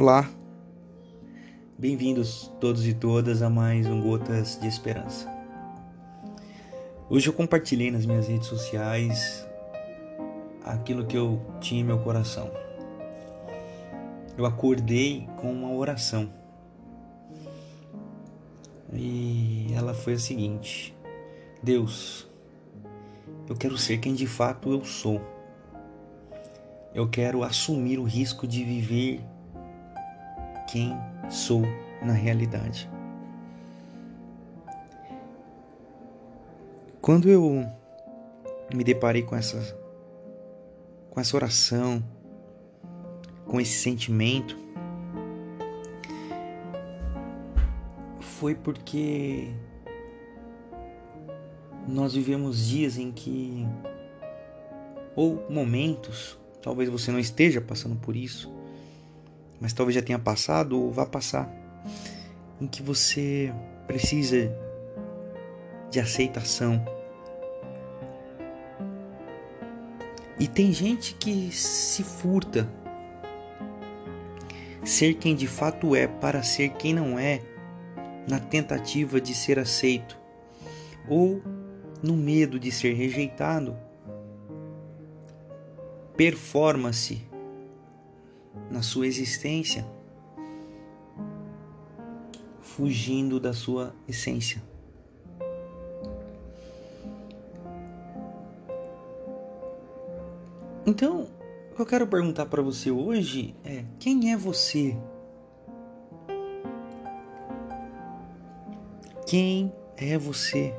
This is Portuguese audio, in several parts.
Olá, bem-vindos todos e todas a mais um Gotas de Esperança. Hoje eu compartilhei nas minhas redes sociais aquilo que eu tinha em meu coração. Eu acordei com uma oração e ela foi a seguinte: Deus, eu quero ser quem de fato eu sou. Eu quero assumir o risco de viver quem sou na realidade. Quando eu me deparei com essa com essa oração, com esse sentimento, foi porque nós vivemos dias em que ou momentos, talvez você não esteja passando por isso, mas talvez já tenha passado ou vá passar, em que você precisa de aceitação. E tem gente que se furta ser quem de fato é para ser quem não é, na tentativa de ser aceito ou no medo de ser rejeitado. Performance na sua existência, fugindo da sua essência. Então, o que eu quero perguntar para você hoje é: quem é você? Quem é você?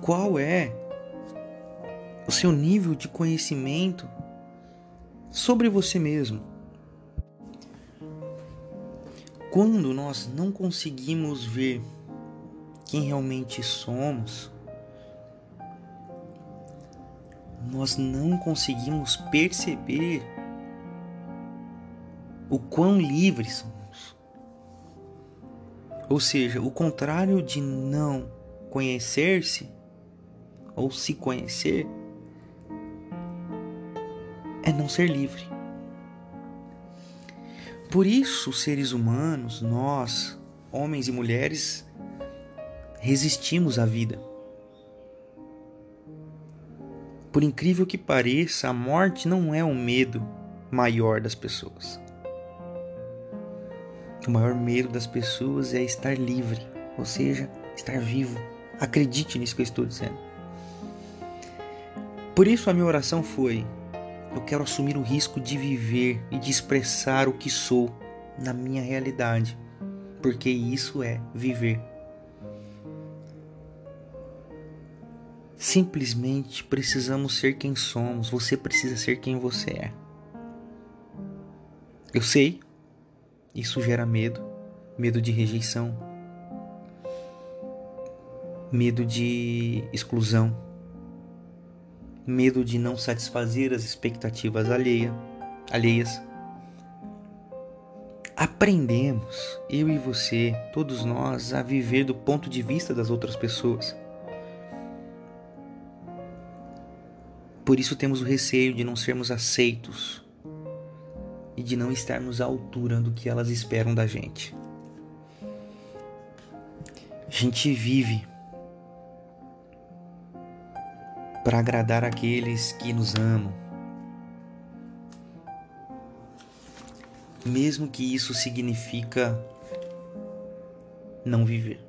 Qual é o seu nível de conhecimento sobre você mesmo. Quando nós não conseguimos ver quem realmente somos, nós não conseguimos perceber o quão livres somos. Ou seja, o contrário de não conhecer-se ou se conhecer é não ser livre. Por isso, seres humanos, nós, homens e mulheres, resistimos à vida. Por incrível que pareça, a morte não é o medo maior das pessoas. O maior medo das pessoas é estar livre, ou seja, estar vivo. Acredite nisso que eu estou dizendo. Por isso a minha oração foi: eu quero assumir o risco de viver e de expressar o que sou na minha realidade, porque isso é viver. Simplesmente precisamos ser quem somos, você precisa ser quem você é. Eu sei, isso gera medo, medo de rejeição, medo de exclusão medo de não satisfazer as expectativas alheia, alheias. Aprendemos, eu e você, todos nós, a viver do ponto de vista das outras pessoas. Por isso temos o receio de não sermos aceitos e de não estarmos à altura do que elas esperam da gente. A gente vive para agradar aqueles que nos amam. Mesmo que isso significa não viver.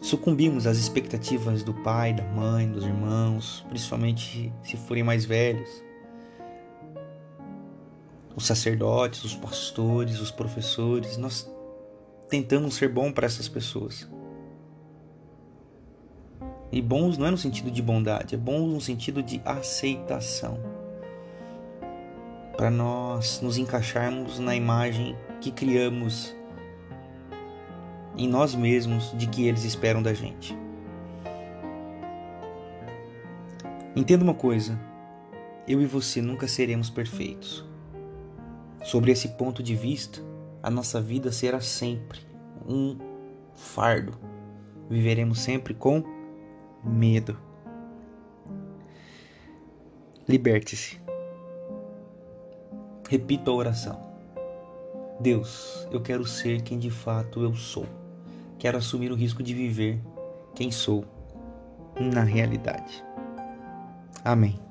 Sucumbimos às expectativas do pai, da mãe, dos irmãos, principalmente se forem mais velhos. Os sacerdotes, os pastores, os professores, nós tentamos ser bom para essas pessoas. E bons não é no sentido de bondade, é bons no sentido de aceitação. Para nós nos encaixarmos na imagem que criamos em nós mesmos de que eles esperam da gente. Entenda uma coisa: eu e você nunca seremos perfeitos. Sobre esse ponto de vista, a nossa vida será sempre um fardo. Viveremos sempre com medo. liberte-se. Repita a oração. Deus, eu quero ser quem de fato eu sou. Quero assumir o risco de viver quem sou na realidade. Amém.